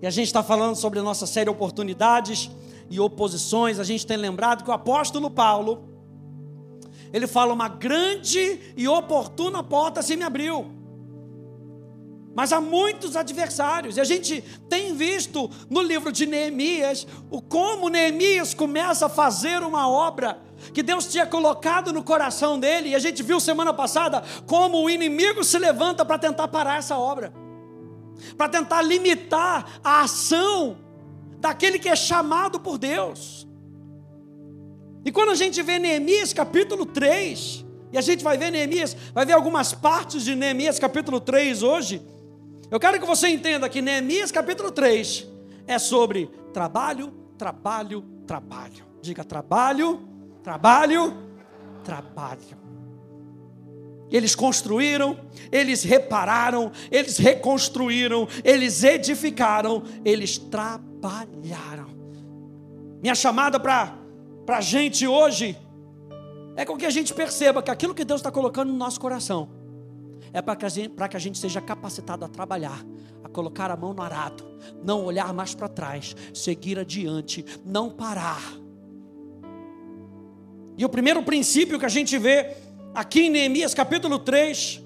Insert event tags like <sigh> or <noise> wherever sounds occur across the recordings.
E a gente está falando sobre a nossa série Oportunidades e Oposições. A gente tem lembrado que o apóstolo Paulo, ele fala: Uma grande e oportuna porta se me abriu. Mas há muitos adversários, e a gente tem visto no livro de Neemias o como Neemias começa a fazer uma obra que Deus tinha colocado no coração dele, e a gente viu semana passada como o inimigo se levanta para tentar parar essa obra, para tentar limitar a ação daquele que é chamado por Deus. E quando a gente vê Neemias capítulo 3, e a gente vai ver Neemias, vai ver algumas partes de Neemias capítulo 3 hoje, eu quero que você entenda que Neemias capítulo 3 é sobre trabalho, trabalho, trabalho. Diga trabalho, trabalho, trabalho. Eles construíram, eles repararam, eles reconstruíram, eles edificaram, eles trabalharam. Minha chamada para a gente hoje é com que a gente perceba que aquilo que Deus está colocando no nosso coração é para que, que a gente seja capacitado a trabalhar, a colocar a mão no arado, não olhar mais para trás, seguir adiante, não parar. E o primeiro princípio que a gente vê aqui em Neemias capítulo 3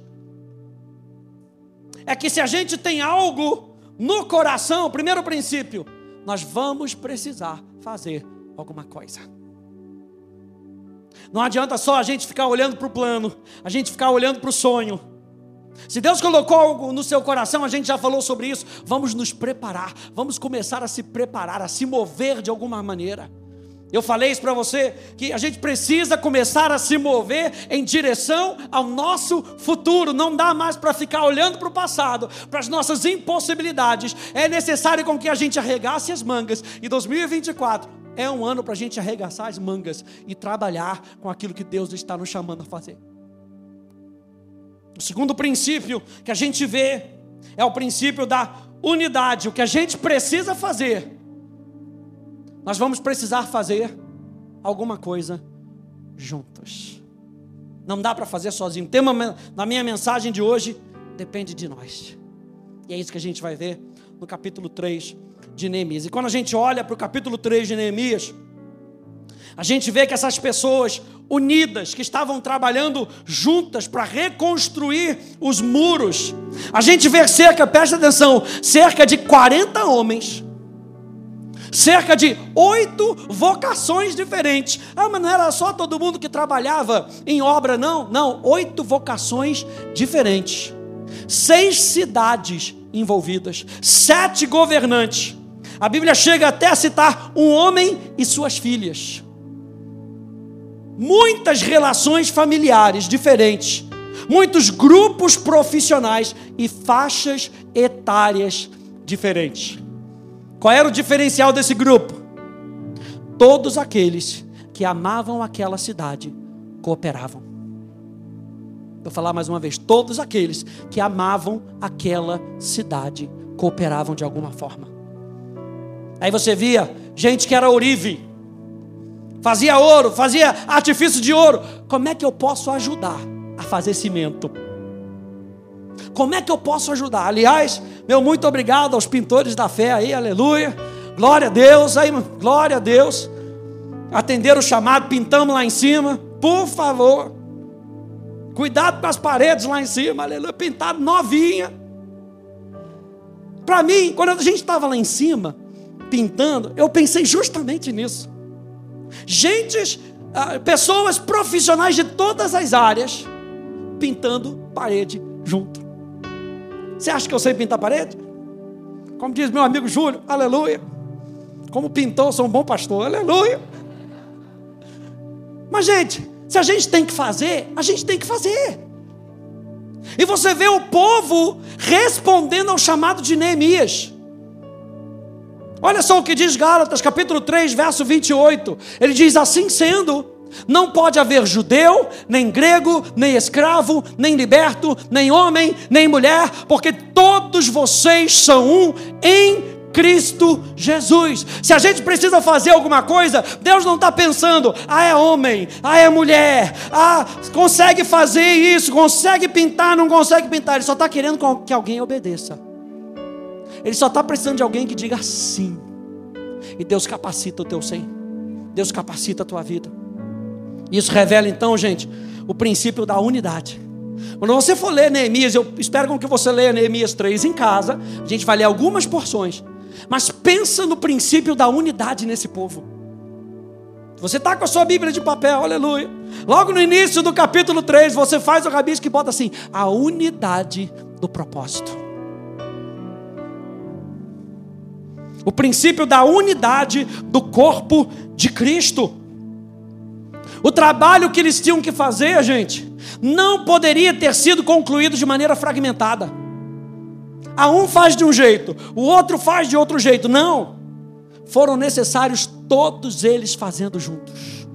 é que se a gente tem algo no coração, primeiro princípio, nós vamos precisar fazer alguma coisa. Não adianta só a gente ficar olhando para o plano, a gente ficar olhando para o sonho. Se Deus colocou algo no seu coração, a gente já falou sobre isso. Vamos nos preparar, vamos começar a se preparar, a se mover de alguma maneira. Eu falei isso para você que a gente precisa começar a se mover em direção ao nosso futuro. Não dá mais para ficar olhando para o passado, para as nossas impossibilidades. É necessário com que a gente arregace as mangas. E 2024 é um ano para a gente arregaçar as mangas e trabalhar com aquilo que Deus está nos chamando a fazer. O segundo princípio que a gente vê é o princípio da unidade. O que a gente precisa fazer, nós vamos precisar fazer alguma coisa juntos. Não dá para fazer sozinho. O tema da minha mensagem de hoje depende de nós. E é isso que a gente vai ver no capítulo 3 de Neemias. E quando a gente olha para o capítulo 3 de Neemias, a gente vê que essas pessoas unidas, que estavam trabalhando juntas para reconstruir os muros. A gente vê cerca, preste atenção, cerca de 40 homens, cerca de oito vocações diferentes. Ah, mas não era só todo mundo que trabalhava em obra, não. Não, oito vocações diferentes. Seis cidades envolvidas, sete governantes. A Bíblia chega até a citar um homem e suas filhas muitas relações familiares diferentes, muitos grupos profissionais e faixas etárias diferentes. Qual era o diferencial desse grupo? Todos aqueles que amavam aquela cidade cooperavam. Vou falar mais uma vez: todos aqueles que amavam aquela cidade cooperavam de alguma forma. Aí você via gente que era orive, fazia ouro, fazia artifício de ouro. Como é que eu posso ajudar a fazer cimento? Como é que eu posso ajudar? Aliás, meu muito obrigado aos pintores da fé aí, aleluia. Glória a Deus, aí, glória a Deus. Atenderam o chamado, pintamos lá em cima, por favor. Cuidado com as paredes lá em cima, aleluia, pintado novinha. Para mim, quando a gente estava lá em cima, pintando, eu pensei justamente nisso. Gentes, ah, pessoas profissionais de todas as áreas pintando parede junto. Você acha que eu sei pintar parede? Como diz meu amigo Júlio, aleluia. Como pintou, sou um bom pastor, aleluia. Mas, gente, se a gente tem que fazer, a gente tem que fazer. E você vê o povo respondendo ao chamado de Neemias. Olha só o que diz Gálatas, capítulo 3, verso 28. Ele diz: Assim sendo, não pode haver judeu, nem grego, nem escravo, nem liberto, nem homem, nem mulher, porque todos vocês são um em Cristo Jesus. Se a gente precisa fazer alguma coisa, Deus não está pensando, ah, é homem, ah, é mulher, ah, consegue fazer isso, consegue pintar, não consegue pintar, Ele só está querendo que alguém obedeça. Ele só está precisando de alguém que diga sim. E Deus capacita o teu sim. Deus capacita a tua vida. Isso revela então, gente, o princípio da unidade. Quando você for ler Neemias, eu espero que você leia Neemias 3 em casa. A gente vai ler algumas porções. Mas pensa no princípio da unidade nesse povo. Você está com a sua Bíblia de papel, aleluia. Logo no início do capítulo 3, você faz o rabisco e bota assim: a unidade do propósito. O princípio da unidade do corpo de Cristo. O trabalho que eles tinham que fazer, gente, não poderia ter sido concluído de maneira fragmentada. A um faz de um jeito, o outro faz de outro jeito. Não. Foram necessários todos eles fazendo juntos.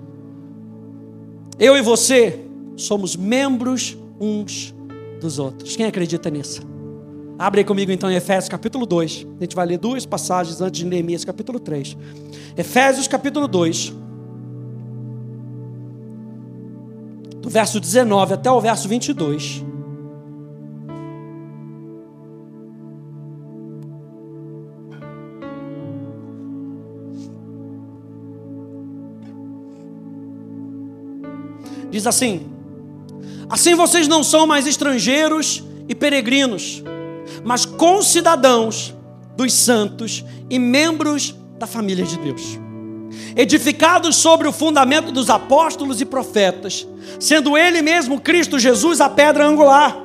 Eu e você somos membros uns dos outros. Quem acredita nisso? Abre comigo então em Efésios capítulo 2. A gente vai ler duas passagens antes de Neemias capítulo 3. Efésios capítulo 2. Do verso 19 até o verso 22. Diz assim: Assim vocês não são mais estrangeiros e peregrinos, mas concidadãos dos santos e membros da família de Deus. Edificados sobre o fundamento dos apóstolos e profetas, sendo Ele mesmo Cristo Jesus a pedra angular.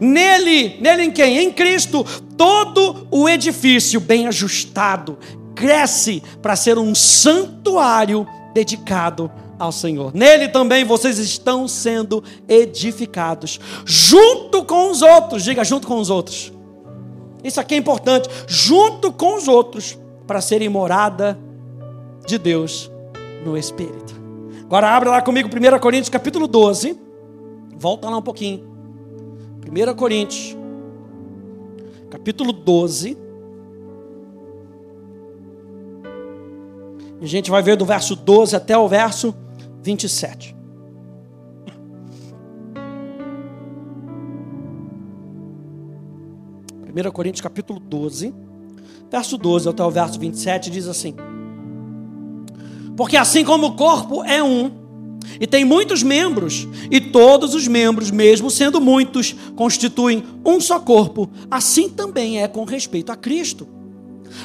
Nele, nele em quem? Em Cristo, todo o edifício bem ajustado cresce para ser um santuário dedicado ao Senhor. Nele também vocês estão sendo edificados, junto com os outros. Diga, junto com os outros. Isso aqui é importante. Junto com os outros, para serem morada de Deus no Espírito. Agora abra lá comigo 1 Coríntios capítulo 12. Volta lá um pouquinho. 1 Coríntios, capítulo 12. A gente vai ver do verso 12 até o verso 27. Primeira Coríntios capítulo 12, verso 12 até o verso 27 diz assim: Porque assim como o corpo é um, e tem muitos membros, e todos os membros, mesmo sendo muitos, constituem um só corpo, assim também é com respeito a Cristo.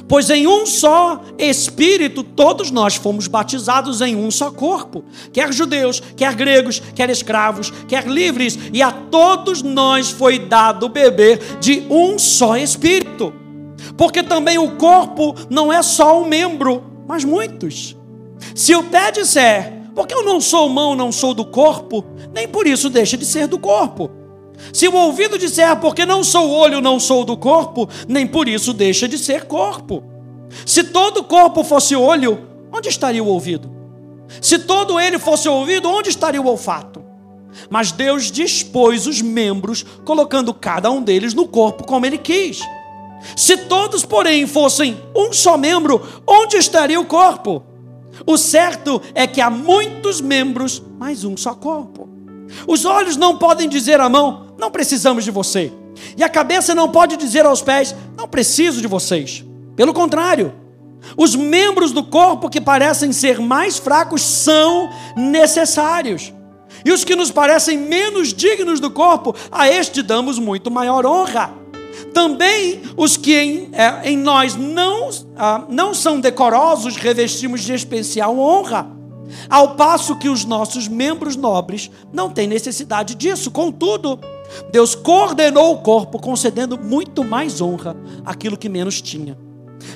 Pois em um só Espírito todos nós fomos batizados em um só corpo, quer judeus, quer gregos, quer escravos, quer livres, e a todos nós foi dado beber de um só Espírito. Porque também o corpo não é só um membro, mas muitos. Se o pé disser, porque eu não sou mão, não sou do corpo, nem por isso deixa de ser do corpo. Se o ouvido disser, porque não sou olho, não sou do corpo, nem por isso deixa de ser corpo. Se todo o corpo fosse olho, onde estaria o ouvido? Se todo ele fosse ouvido, onde estaria o olfato? Mas Deus dispôs os membros, colocando cada um deles no corpo como ele quis. Se todos, porém, fossem um só membro, onde estaria o corpo? O certo é que há muitos membros, mas um só corpo. Os olhos não podem dizer à mão: não precisamos de você. E a cabeça não pode dizer aos pés: não preciso de vocês. Pelo contrário, os membros do corpo que parecem ser mais fracos são necessários. E os que nos parecem menos dignos do corpo, a este damos muito maior honra. Também os que em, é, em nós não, ah, não são decorosos, revestimos de especial honra ao passo que os nossos membros nobres não têm necessidade disso. Contudo, Deus coordenou o corpo, concedendo muito mais honra àquilo que menos tinha,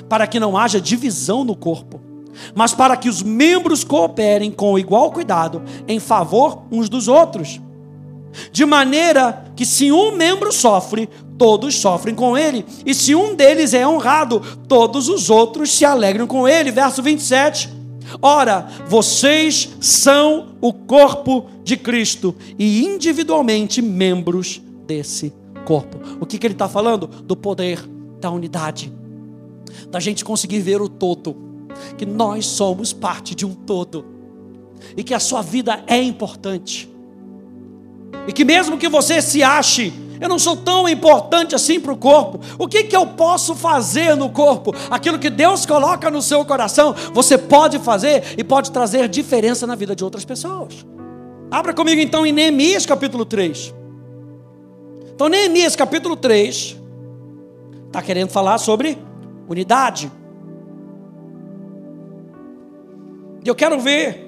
para que não haja divisão no corpo, mas para que os membros cooperem com igual cuidado em favor uns dos outros. De maneira que, se um membro sofre, todos sofrem com ele, e se um deles é honrado, todos os outros se alegram com ele. Verso 27. Ora, vocês são o corpo de Cristo e individualmente membros desse corpo. O que, que ele está falando? Do poder da unidade, da gente conseguir ver o todo, que nós somos parte de um todo e que a sua vida é importante. E que mesmo que você se ache Eu não sou tão importante assim para o corpo. O que, que eu posso fazer no corpo? Aquilo que Deus coloca no seu coração, você pode fazer e pode trazer diferença na vida de outras pessoas. Abra comigo então em Neemias capítulo 3. Então, Neemias capítulo 3 está querendo falar sobre unidade. E eu quero ver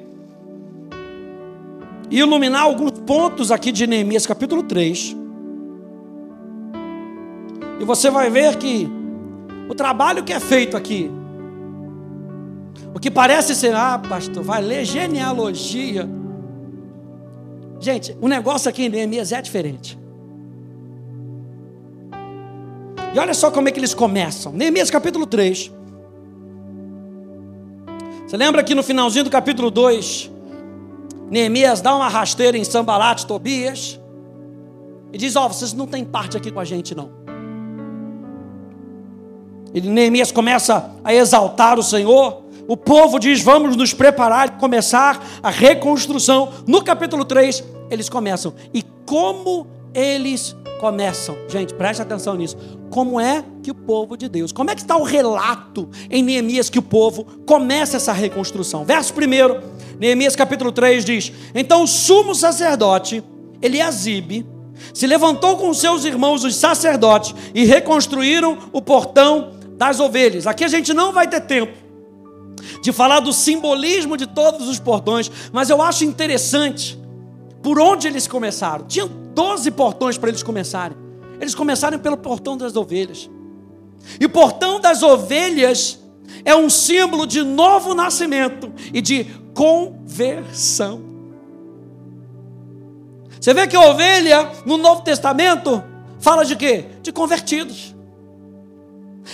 iluminar alguns pontos aqui de Neemias capítulo 3. E você vai ver que o trabalho que é feito aqui, o que parece ser, ah, pastor, vai ler genealogia. Gente, o negócio aqui em Neemias é diferente. E olha só como é que eles começam. Neemias capítulo 3. Você lembra que no finalzinho do capítulo 2, Neemias dá uma rasteira em Sambalat, Tobias, e diz: Ó, oh, vocês não têm parte aqui com a gente, não. E Neemias começa a exaltar o Senhor. O povo diz: Vamos nos preparar e começar a reconstrução. No capítulo 3, eles começam. E como eles começam? Gente, preste atenção nisso. Como é que o povo de Deus, como é que está o relato em Neemias que o povo começa essa reconstrução? Verso 1, Neemias capítulo 3 diz: Então o sumo sacerdote, Eliasibe, se levantou com seus irmãos, os sacerdotes, e reconstruíram o portão das ovelhas. Aqui a gente não vai ter tempo de falar do simbolismo de todos os portões, mas eu acho interessante por onde eles começaram. Tinham 12 portões para eles começarem. Eles começaram pelo portão das ovelhas. E o portão das ovelhas é um símbolo de novo nascimento e de conversão. Você vê que a ovelha no Novo Testamento fala de quê? De convertidos.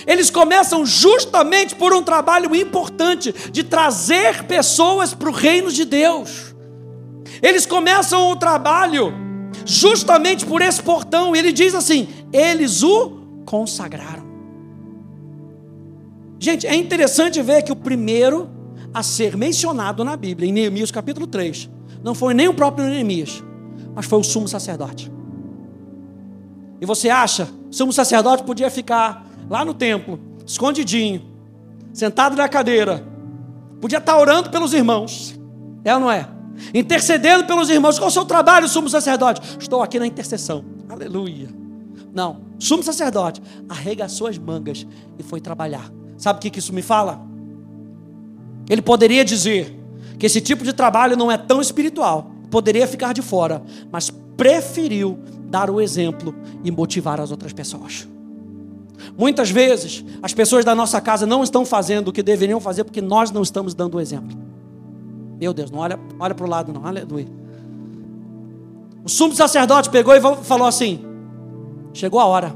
Eles começam justamente por um trabalho importante de trazer pessoas para o reino de Deus. Eles começam o trabalho justamente por esse portão. Ele diz assim: eles o consagraram. Gente, é interessante ver que o primeiro a ser mencionado na Bíblia, em Neemias capítulo 3, não foi nem o próprio Neemias, mas foi o sumo sacerdote. E você acha, o sumo sacerdote podia ficar lá no templo, escondidinho, sentado na cadeira, podia estar orando pelos irmãos, é ou não é? intercedendo pelos irmãos. Qual é o seu trabalho, sumo sacerdote? Estou aqui na intercessão. Aleluia. Não, sumo sacerdote arregaçou as mangas e foi trabalhar. Sabe o que isso me fala? Ele poderia dizer que esse tipo de trabalho não é tão espiritual, poderia ficar de fora, mas preferiu dar o exemplo e motivar as outras pessoas. Muitas vezes, as pessoas da nossa casa não estão fazendo o que deveriam fazer porque nós não estamos dando o exemplo. Meu Deus, não olha, olha para o lado, não. Aleluia. O sumo sacerdote pegou e falou assim: Chegou a hora,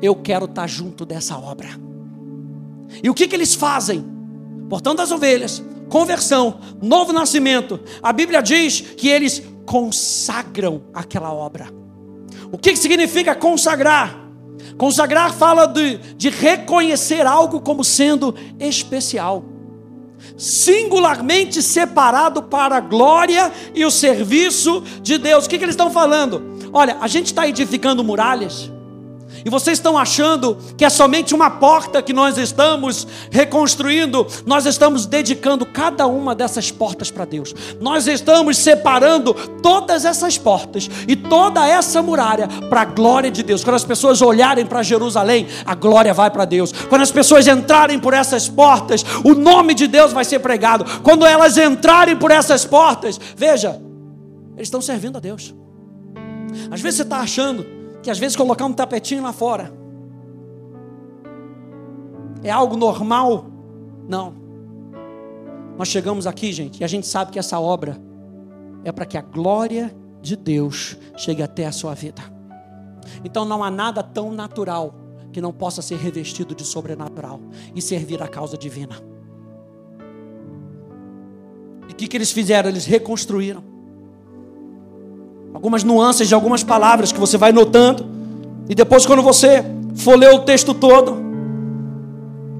eu quero estar junto dessa obra. E o que, que eles fazem? Portão das ovelhas, conversão, novo nascimento. A Bíblia diz que eles consagram aquela obra. O que, significa consagrar? Consagrar fala de, de reconhecer algo como sendo especial singularmente separado para a glória e o serviço de Deus. O que, que eles estão falando? Olha, a gente está edificando muralhas. E vocês estão achando que é somente uma porta que nós estamos reconstruindo? Nós estamos dedicando cada uma dessas portas para Deus. Nós estamos separando todas essas portas e toda essa muralha para a glória de Deus. Quando as pessoas olharem para Jerusalém, a glória vai para Deus. Quando as pessoas entrarem por essas portas, o nome de Deus vai ser pregado. Quando elas entrarem por essas portas, veja, eles estão servindo a Deus. Às vezes você está achando que às vezes colocar um tapetinho lá fora é algo normal. Não. Nós chegamos aqui, gente, e a gente sabe que essa obra é para que a glória de Deus chegue até a sua vida. Então não há nada tão natural que não possa ser revestido de sobrenatural e servir a causa divina. E o que, que eles fizeram? Eles reconstruíram algumas nuances de algumas palavras que você vai notando, e depois, quando você for ler o texto todo,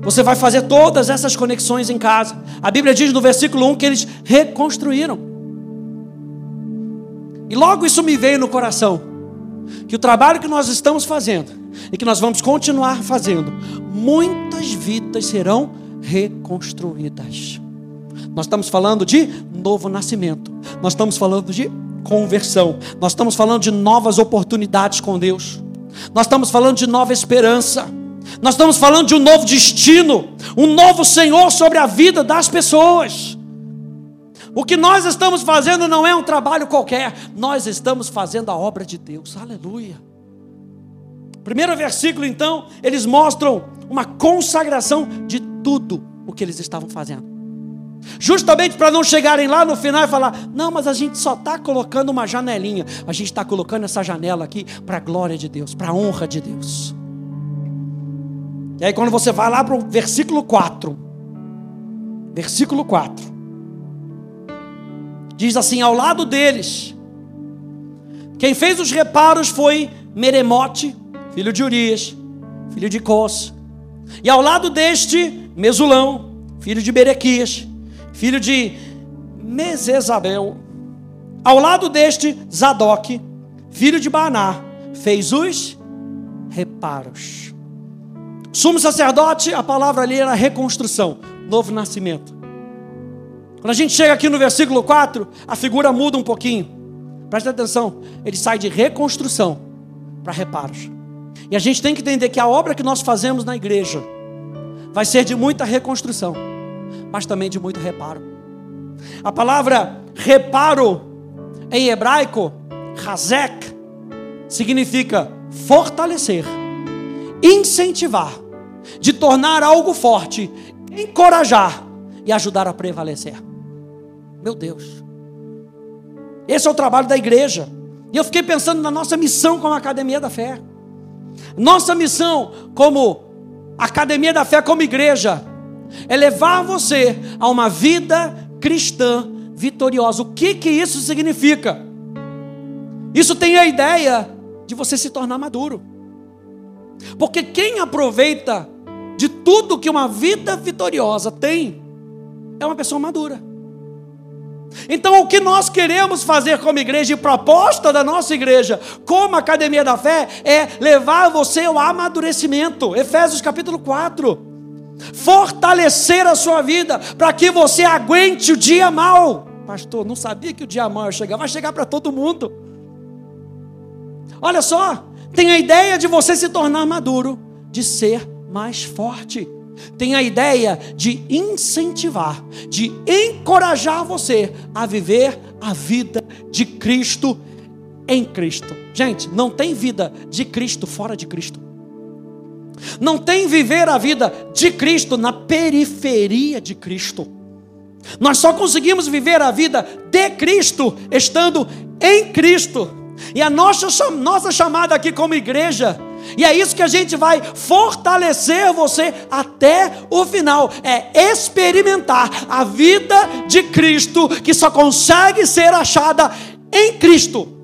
você vai fazer todas essas conexões em casa. A Bíblia diz no versículo 1 que eles reconstruíram. E logo isso me veio no coração. que o trabalho que nós estamos fazendo e que nós vamos continuar fazendo, muitas vidas serão reconstruídas. Nós estamos falando de novo nascimento, nós estamos falando de conversão, nós estamos falando de novas oportunidades com Deus, nós estamos falando de nova esperança, nós estamos falando de um novo destino, um novo Senhor sobre a vida das pessoas. O que nós estamos fazendo não é um trabalho qualquer, nós estamos fazendo a obra de Deus, aleluia. Primeiro versículo, então, eles mostram uma consagração de tudo o que eles estavam fazendo. Justamente para não chegarem lá no final e falar: não, mas a gente só está colocando uma janelinha. A gente está colocando essa janela aqui para a glória de Deus, para a honra de Deus. E aí, quando você vai lá para o versículo 4, versículo 4, diz assim: ao lado deles, quem fez os reparos foi Meremote, filho de Urias, filho de Cos, e ao lado deste, Mesulão, filho de Berequias, filho de Mesesabel. Ao lado deste, Zadok, filho de Baná, fez os reparos. Sumo sacerdote, a palavra ali era reconstrução, novo nascimento. Quando a gente chega aqui no versículo 4, a figura muda um pouquinho. Presta atenção, ele sai de reconstrução para reparos. E a gente tem que entender que a obra que nós fazemos na igreja vai ser de muita reconstrução mas também de muito reparo. A palavra reparo em hebraico, razek, significa fortalecer, incentivar, de tornar algo forte, encorajar e ajudar a prevalecer. Meu Deus. Esse é o trabalho da igreja. E eu fiquei pensando na nossa missão como Academia da Fé. Nossa missão como Academia da Fé, como igreja, é levar você a uma vida cristã vitoriosa. O que que isso significa? Isso tem a ideia de você se tornar maduro. Porque quem aproveita de tudo que uma vida vitoriosa tem é uma pessoa madura. Então, o que nós queremos fazer como igreja e proposta da nossa igreja, como Academia da Fé, é levar você ao amadurecimento. Efésios capítulo 4 fortalecer a sua vida para que você aguente o dia mal. Pastor, não sabia que o dia mal ia chegar, vai chegar para todo mundo. Olha só, tem a ideia de você se tornar maduro, de ser mais forte. Tem a ideia de incentivar, de encorajar você a viver a vida de Cristo em Cristo. Gente, não tem vida de Cristo fora de Cristo. Não tem viver a vida de Cristo na periferia de Cristo. Nós só conseguimos viver a vida de Cristo estando em Cristo. E a nossa, nossa chamada aqui como igreja, e é isso que a gente vai fortalecer você até o final, é experimentar a vida de Cristo que só consegue ser achada em Cristo.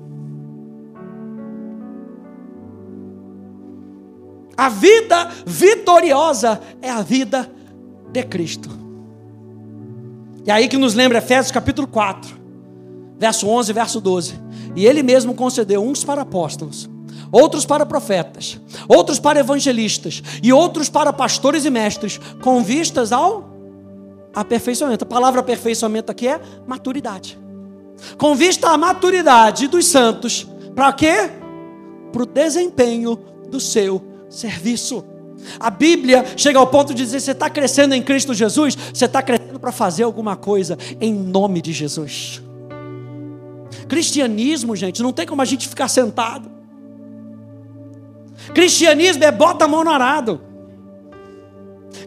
A vida vitoriosa é a vida de Cristo. E aí que nos lembra Efésios capítulo 4, verso 11 e verso 12. E ele mesmo concedeu uns para apóstolos, outros para profetas, outros para evangelistas e outros para pastores e mestres, com vistas ao aperfeiçoamento. A palavra aperfeiçoamento aqui é maturidade. Com vista à maturidade dos santos, para quê? Para o desempenho do seu serviço. A Bíblia chega ao ponto de dizer: você está crescendo em Cristo Jesus, você está crescendo para fazer alguma coisa em nome de Jesus. Cristianismo, gente, não tem como a gente ficar sentado. Cristianismo é bota a mão no arado.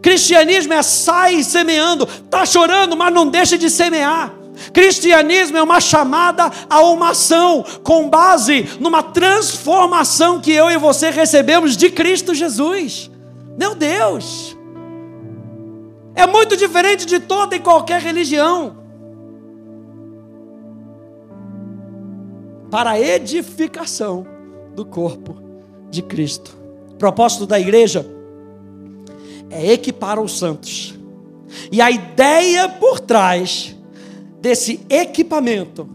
Cristianismo é sai semeando, está chorando, mas não deixa de semear. Cristianismo é uma chamada a uma ação com base numa transformação que eu e você recebemos de Cristo Jesus. Meu Deus! É muito diferente de toda e qualquer religião. Para a edificação do corpo de Cristo. O propósito da igreja é equipar os santos. E a ideia por trás desse equipamento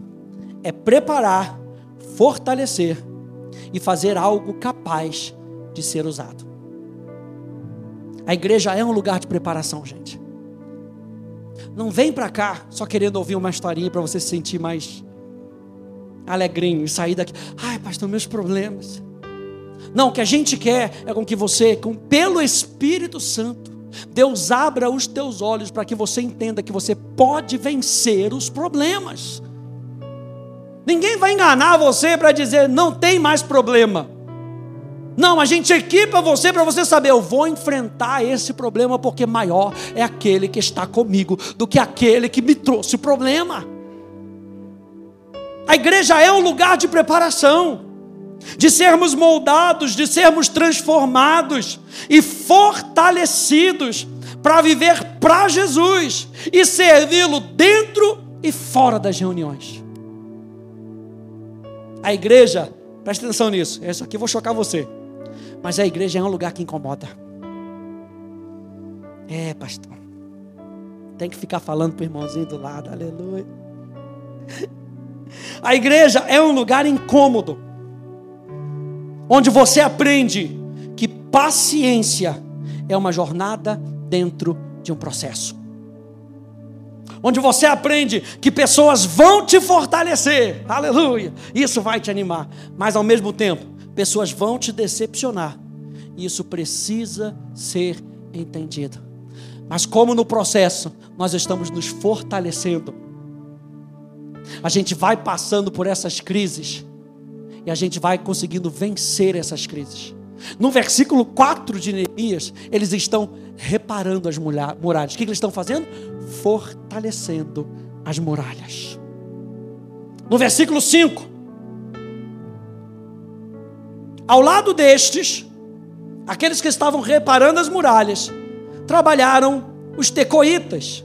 é preparar, fortalecer e fazer algo capaz de ser usado. A igreja é um lugar de preparação, gente. Não vem para cá só querendo ouvir uma historinha para você se sentir mais alegrinho e sair daqui. Ai, pastor, meus problemas. Não, o que a gente quer é com que você, com, pelo Espírito Santo, Deus abra os teus olhos para que você entenda que você pode vencer os problemas. Ninguém vai enganar você para dizer não tem mais problema. Não, a gente equipa você para você saber, eu vou enfrentar esse problema porque maior é aquele que está comigo do que aquele que me trouxe o problema. A igreja é um lugar de preparação, de sermos moldados, de sermos transformados e fortalecidos para viver para Jesus e servi-lo dentro e fora das reuniões. A igreja, presta atenção nisso, isso aqui eu vou chocar você, mas a igreja é um lugar que incomoda. É, pastor, tem que ficar falando para o irmãozinho do lado, aleluia. <laughs> A igreja é um lugar incômodo, onde você aprende que paciência é uma jornada dentro de um processo. Onde você aprende que pessoas vão te fortalecer, aleluia, isso vai te animar, mas ao mesmo tempo, pessoas vão te decepcionar, e isso precisa ser entendido. Mas como no processo nós estamos nos fortalecendo, a gente vai passando por essas crises e a gente vai conseguindo vencer essas crises. No versículo 4 de Neemias, eles estão reparando as muralhas. O que eles estão fazendo? Fortalecendo as muralhas. No versículo 5, ao lado destes, aqueles que estavam reparando as muralhas, trabalharam os tecoitas.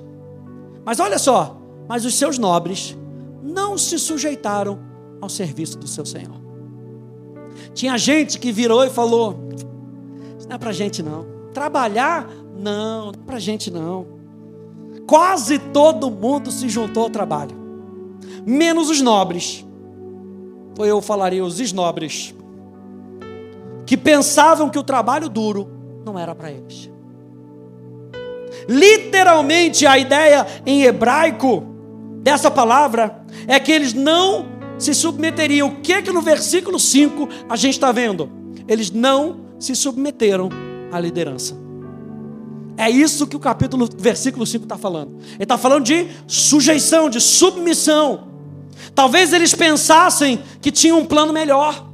Mas olha só, mas os seus nobres não se sujeitaram ao serviço do seu Senhor. Tinha gente que virou e falou: Isso não é para gente não. Trabalhar, não, não é para gente não. Quase todo mundo se juntou ao trabalho, menos os nobres. Ou eu falaria os esnobres, que pensavam que o trabalho duro não era para eles. Literalmente, a ideia em hebraico dessa palavra é que eles não se submeteriam. O que é que no versículo 5 a gente está vendo? Eles não se submeteram à liderança. É isso que o capítulo, versículo 5 está falando. Ele está falando de sujeição, de submissão. Talvez eles pensassem que tinham um plano melhor.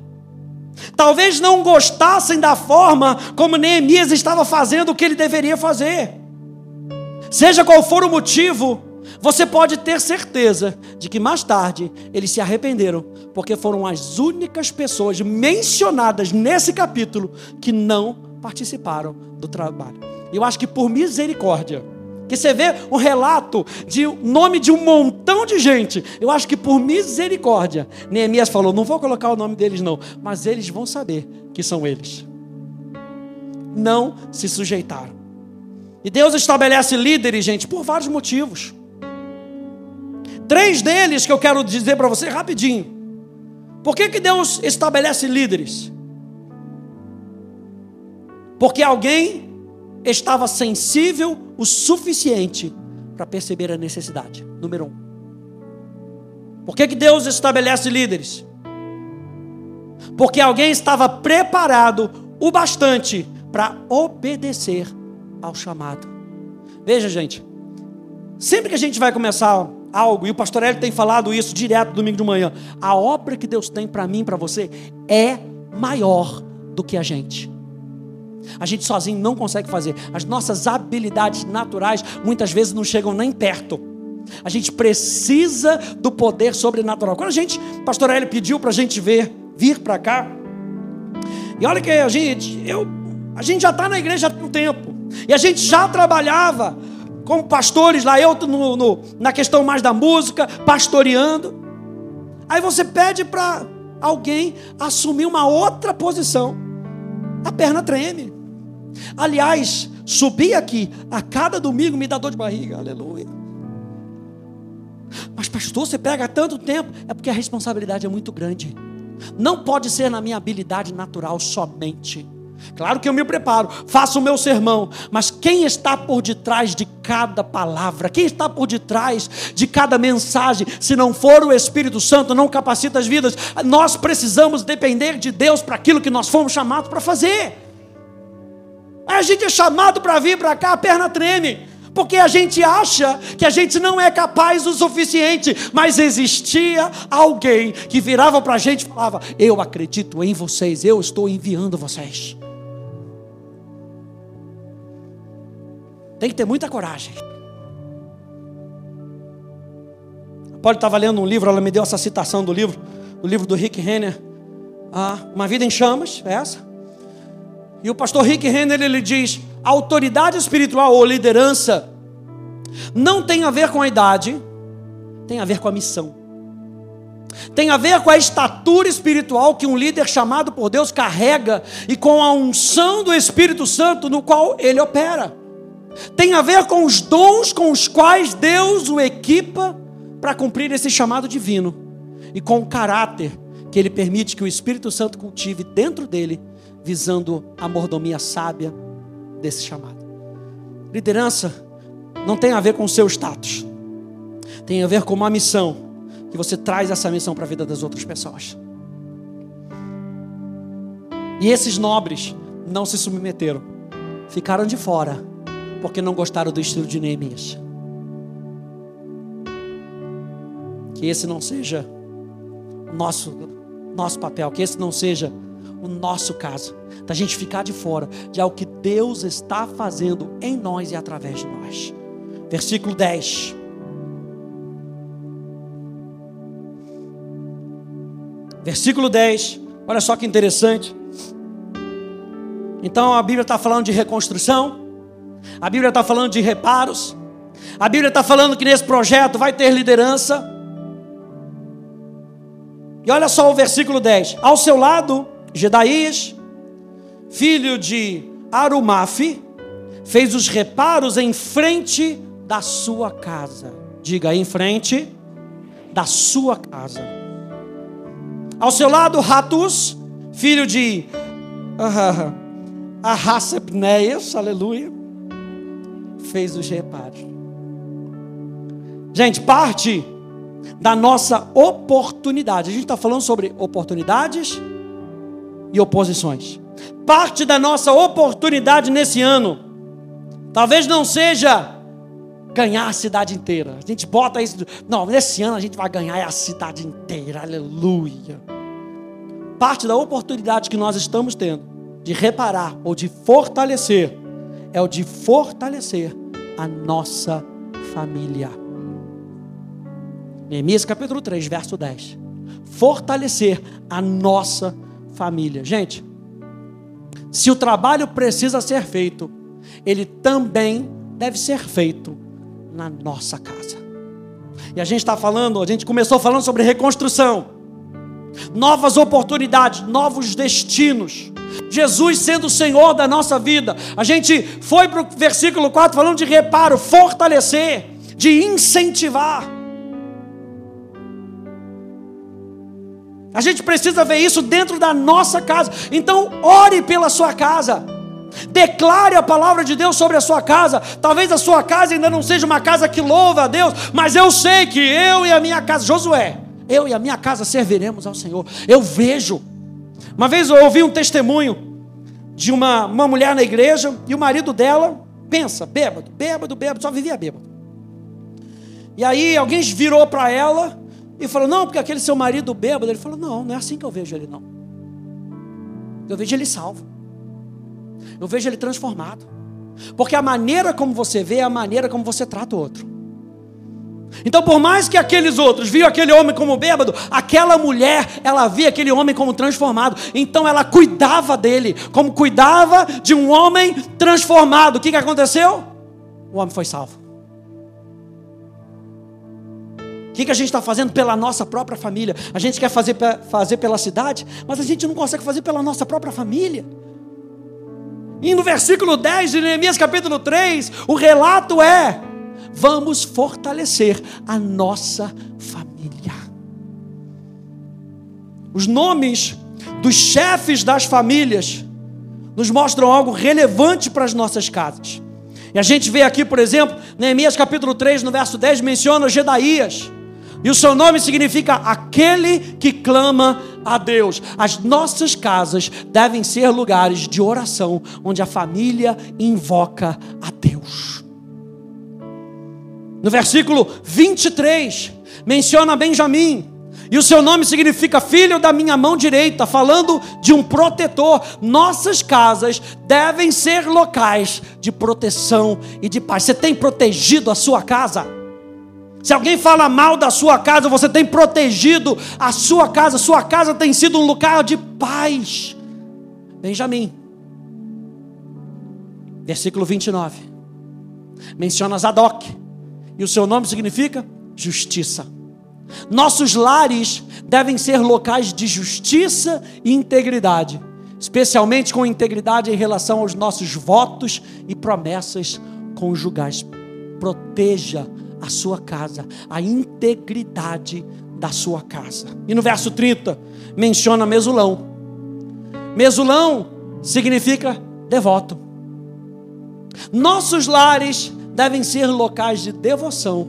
Talvez não gostassem da forma como Neemias estava fazendo o que ele deveria fazer. Seja qual for o motivo, você pode ter certeza de que mais tarde eles se arrependeram, porque foram as únicas pessoas mencionadas nesse capítulo que não participaram do trabalho. Eu acho que por misericórdia, que você vê um relato de nome de um montão de gente. Eu acho que por misericórdia, Neemias falou: não vou colocar o nome deles, não, mas eles vão saber que são eles. Não se sujeitaram. E Deus estabelece líderes, gente, por vários motivos. Três deles que eu quero dizer para você rapidinho. Por que, que Deus estabelece líderes? Porque alguém estava sensível o suficiente para perceber a necessidade. Número um. Por que, que Deus estabelece líderes? Porque alguém estava preparado o bastante para obedecer ao chamado. Veja, gente, sempre que a gente vai começar algo, e o pastor Hélio tem falado isso direto domingo de manhã. A obra que Deus tem para mim e para você é maior do que a gente. A gente sozinho não consegue fazer. As nossas habilidades naturais muitas vezes não chegam nem perto. A gente precisa do poder sobrenatural. Quando a gente, pastor Hélio pediu para a gente ver, vir para cá, e olha que a gente, eu, a gente já está na igreja há um tempo, e a gente já trabalhava como pastores lá, eu no, no, na questão mais da música, pastoreando. Aí você pede para alguém assumir uma outra posição, a perna treme. Aliás, subir aqui a cada domingo me dá dor de barriga, aleluia. Mas, pastor, você pega tanto tempo, é porque a responsabilidade é muito grande. Não pode ser na minha habilidade natural somente. Claro que eu me preparo, faço o meu sermão, mas quem está por detrás de cada palavra, quem está por detrás de cada mensagem, se não for o Espírito Santo, não capacita as vidas, nós precisamos depender de Deus para aquilo que nós fomos chamados para fazer. A gente é chamado para vir para cá, a perna treme porque a gente acha que a gente não é capaz o suficiente, mas existia alguém que virava para a gente e falava: Eu acredito em vocês, eu estou enviando vocês. Tem que ter muita coragem. A Polly estava lendo um livro, ela me deu essa citação do livro, do livro do Rick Renner, ah, Uma Vida em Chamas, é essa. E o pastor Rick Renner ele diz: autoridade espiritual ou liderança não tem a ver com a idade, tem a ver com a missão. Tem a ver com a estatura espiritual que um líder chamado por Deus carrega e com a unção do Espírito Santo no qual ele opera. Tem a ver com os dons com os quais Deus o equipa para cumprir esse chamado divino e com o caráter que ele permite que o Espírito Santo cultive dentro dele, visando a mordomia sábia desse chamado. Liderança não tem a ver com o seu status, tem a ver com uma missão, que você traz essa missão para a vida das outras pessoas. E esses nobres não se submeteram, ficaram de fora, porque não gostaram do estilo de Neemias. Que esse não seja o nosso, nosso papel, que esse não seja o nosso caso, da gente ficar de fora de algo que Deus está fazendo em nós e através de nós versículo 10. Versículo 10, olha só que interessante. Então a Bíblia está falando de reconstrução, a Bíblia está falando de reparos, a Bíblia está falando que nesse projeto vai ter liderança. E olha só o versículo 10: Ao seu lado, Gedaías, filho de Arumafe, fez os reparos em frente da sua casa. Diga em frente, da sua casa. Ao seu lado, Ratus, filho de <laughs> Ahasebneias, aleluia, fez os reparos. Gente, parte da nossa oportunidade. A gente está falando sobre oportunidades e oposições. Parte da nossa oportunidade nesse ano, talvez não seja ganhar a cidade inteira. A gente bota isso. Não, nesse ano a gente vai ganhar a cidade inteira. Aleluia. Parte da oportunidade que nós estamos tendo de reparar ou de fortalecer é o de fortalecer a nossa família. Neemias capítulo 3, verso 10. Fortalecer a nossa família. Gente, se o trabalho precisa ser feito, ele também deve ser feito na nossa casa. E a gente está falando, a gente começou falando sobre reconstrução, novas oportunidades, novos destinos. Jesus sendo o Senhor da nossa vida. A gente foi para o versículo 4 falando de reparo, fortalecer, de incentivar. A gente precisa ver isso dentro da nossa casa. Então, ore pela sua casa. Declare a palavra de Deus sobre a sua casa. Talvez a sua casa ainda não seja uma casa que louva a Deus, mas eu sei que eu e a minha casa, Josué, eu e a minha casa serviremos ao Senhor. Eu vejo. Uma vez eu ouvi um testemunho de uma, uma mulher na igreja e o marido dela, pensa, bêbado, bêbado, bêbado, só vivia bêbado. E aí alguém virou para ela e falou: Não, porque aquele seu marido bêbado. Ele falou: Não, não é assim que eu vejo ele, não. Eu vejo ele salvo eu vejo ele transformado. Porque a maneira como você vê é a maneira como você trata o outro. Então, por mais que aqueles outros viam aquele homem como bêbado, aquela mulher, ela via aquele homem como transformado. Então, ela cuidava dele, como cuidava de um homem transformado. O que, que aconteceu? O homem foi salvo. O que, que a gente está fazendo pela nossa própria família? A gente quer fazer, fazer pela cidade, mas a gente não consegue fazer pela nossa própria família. E no versículo 10 de Neemias capítulo 3, o relato é: vamos fortalecer a nossa família. os nomes dos chefes das famílias nos mostram algo relevante para as nossas casas. E a gente vê aqui, por exemplo, Neemias capítulo 3, no verso 10, menciona Gedaías. E o seu nome significa aquele que clama a Deus. As nossas casas devem ser lugares de oração, onde a família invoca a Deus. No versículo 23, menciona Benjamim. E o seu nome significa filho da minha mão direita, falando de um protetor. Nossas casas devem ser locais de proteção e de paz. Você tem protegido a sua casa? Se alguém fala mal da sua casa, você tem protegido a sua casa, sua casa tem sido um lugar de paz. Benjamim, versículo 29, menciona Zadok, e o seu nome significa justiça. Nossos lares devem ser locais de justiça e integridade, especialmente com integridade em relação aos nossos votos e promessas conjugais. Proteja a sua casa, a integridade da sua casa. E no verso 30 menciona Mesulão. Mesulão significa devoto. Nossos lares devem ser locais de devoção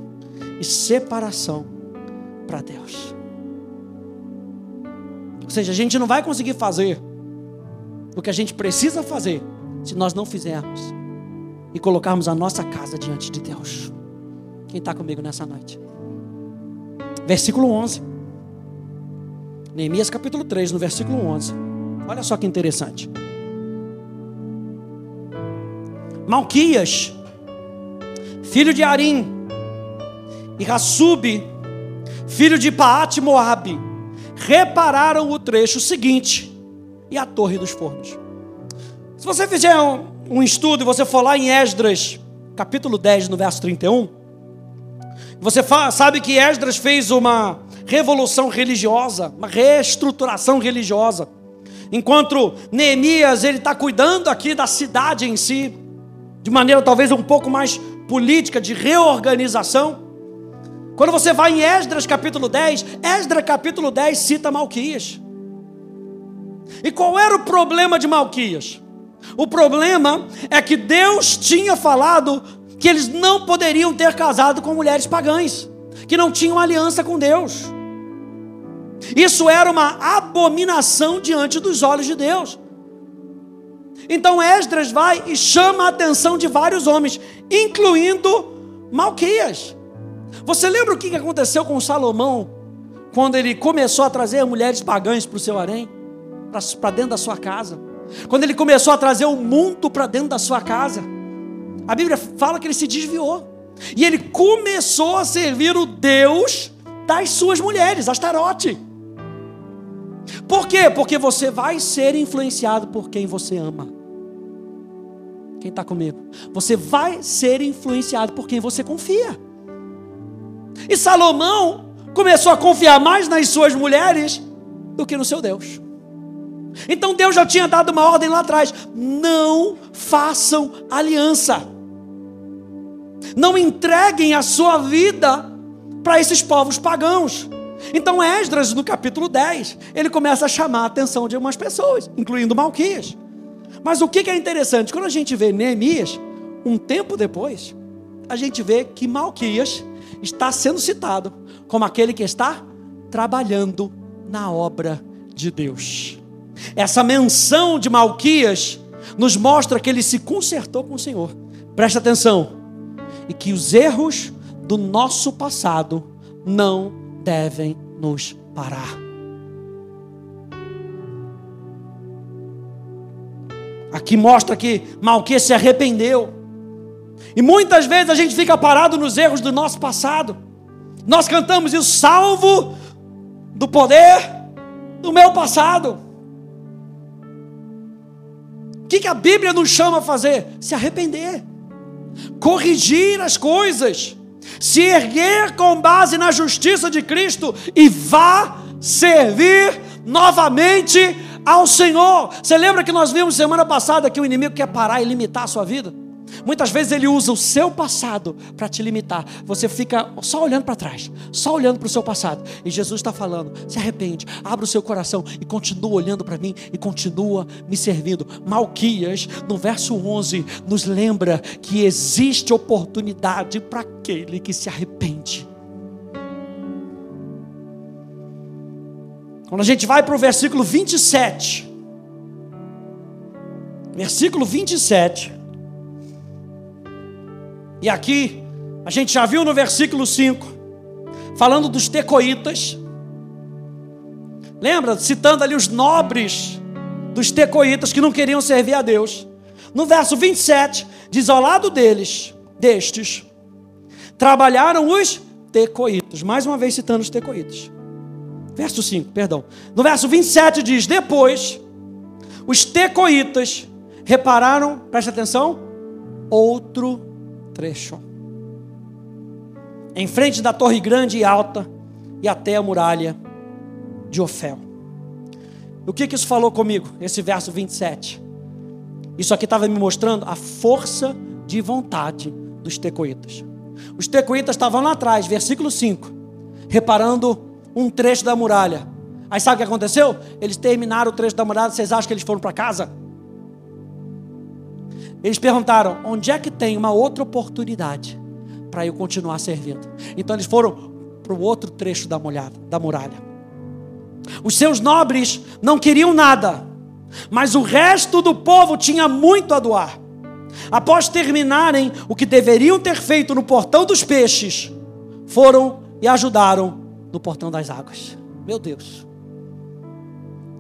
e separação para Deus. Ou seja, a gente não vai conseguir fazer o que a gente precisa fazer se nós não fizermos e colocarmos a nossa casa diante de Deus. Quem está comigo nessa noite? Versículo 11. Neemias capítulo 3, no versículo 11. Olha só que interessante. Malquias, filho de Arim, e Rassub, filho de Paate Moabe, repararam o trecho seguinte e a torre dos fornos. Se você fizer um, um estudo e você for lá em Esdras, capítulo 10, no verso 31, você sabe que Esdras fez uma revolução religiosa, uma reestruturação religiosa. Enquanto Neemias ele está cuidando aqui da cidade em si, de maneira talvez um pouco mais política, de reorganização. Quando você vai em Esdras capítulo 10, Esdras capítulo 10 cita Malquias. E qual era o problema de Malquias? O problema é que Deus tinha falado que eles não poderiam ter casado com mulheres pagãs, que não tinham aliança com Deus. Isso era uma abominação diante dos olhos de Deus. Então Esdras vai e chama a atenção de vários homens, incluindo Malquias. Você lembra o que aconteceu com Salomão quando ele começou a trazer mulheres pagãs para o seu harém, para dentro da sua casa? Quando ele começou a trazer o mundo para dentro da sua casa? A Bíblia fala que ele se desviou. E ele começou a servir o Deus das suas mulheres, Astarote. Por quê? Porque você vai ser influenciado por quem você ama. Quem está comigo? Você vai ser influenciado por quem você confia. E Salomão começou a confiar mais nas suas mulheres do que no seu Deus. Então Deus já tinha dado uma ordem lá atrás: não façam aliança. Não entreguem a sua vida para esses povos pagãos. Então Esdras, no capítulo 10, ele começa a chamar a atenção de algumas pessoas, incluindo Malquias. Mas o que é interessante? Quando a gente vê Neemias, um tempo depois, a gente vê que Malquias está sendo citado como aquele que está trabalhando na obra de Deus. Essa menção de Malquias nos mostra que ele se consertou com o Senhor. Presta atenção. E que os erros do nosso passado não devem nos parar. Aqui mostra que Malquias se arrependeu. E muitas vezes a gente fica parado nos erros do nosso passado. Nós cantamos isso, salvo do poder do meu passado. O que, que a Bíblia nos chama a fazer? Se arrepender, corrigir as coisas, se erguer com base na justiça de Cristo e vá servir novamente ao Senhor. Você lembra que nós vimos semana passada que o inimigo quer parar e limitar a sua vida? Muitas vezes ele usa o seu passado para te limitar. Você fica só olhando para trás, só olhando para o seu passado. E Jesus está falando: se arrepende, abra o seu coração e continua olhando para mim e continua me servindo. Malquias, no verso 11, nos lembra que existe oportunidade para aquele que se arrepende. Quando a gente vai para o versículo 27, versículo 27. E aqui, a gente já viu no versículo 5, falando dos tecoitas. Lembra? Citando ali os nobres dos tecoitas que não queriam servir a Deus. No verso 27, diz ao lado deles, destes, trabalharam os tecoitas. Mais uma vez citando os tecoitas. Verso 5, perdão. No verso 27 diz: Depois, os tecoitas repararam, preste atenção, outro trecho. Em frente da torre grande e alta e até a muralha de Ofel. O que, que isso falou comigo, esse verso 27? Isso aqui estava me mostrando a força de vontade dos tecoitas. Os tecoitas estavam lá atrás, versículo 5, reparando um trecho da muralha. Aí sabe o que aconteceu? Eles terminaram o trecho da muralha, vocês acham que eles foram para casa? Eles perguntaram: onde é que tem uma outra oportunidade para eu continuar servindo? Então eles foram para o outro trecho da, molhada, da muralha. Os seus nobres não queriam nada, mas o resto do povo tinha muito a doar. Após terminarem o que deveriam ter feito no portão dos peixes, foram e ajudaram no portão das águas. Meu Deus.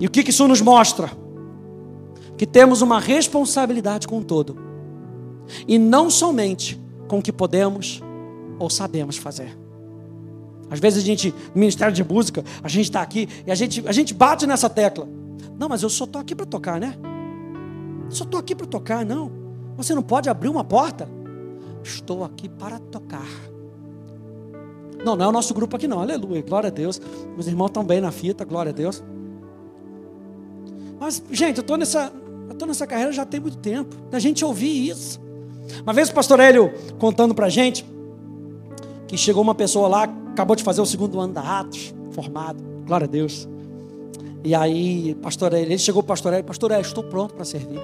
E o que isso nos mostra? Que temos uma responsabilidade com todo, e não somente com o que podemos ou sabemos fazer. Às vezes a gente, no Ministério de Música, a gente está aqui e a gente, a gente bate nessa tecla. Não, mas eu só estou aqui para tocar, né? Só estou aqui para tocar, não. Você não pode abrir uma porta? Estou aqui para tocar. Não, não é o nosso grupo aqui, não. Aleluia, glória a Deus. Meus irmãos estão bem na fita, glória a Deus. Mas, gente, eu estou nessa, eu estou nessa carreira já tem muito tempo. Da gente ouvir isso. Uma vez o pastor Hélio contando para gente que chegou uma pessoa lá, acabou de fazer o segundo ano da Atos, formado. Glória a Deus. E aí, pastor Hélio, ele chegou para o pastor Hélio, pastor Hélio, estou pronto para servir.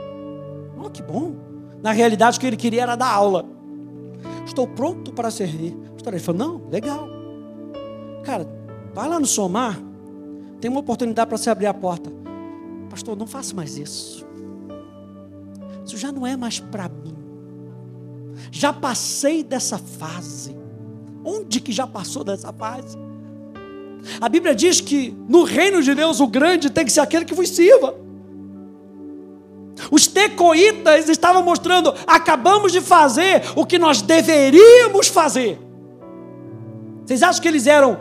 Oh, que bom. Na realidade, o que ele queria era dar aula. Estou pronto para servir. Pastor Hélio falou, não, legal. Cara, vai lá no Somar, tem uma oportunidade para você abrir a porta. Pastor, não faça mais isso. Isso já não é mais para mim. Já passei dessa fase. Onde que já passou dessa fase? A Bíblia diz que no reino de Deus o grande tem que ser aquele que vos sirva. Os tecoítas estavam mostrando: acabamos de fazer o que nós deveríamos fazer. Vocês acham que eles eram,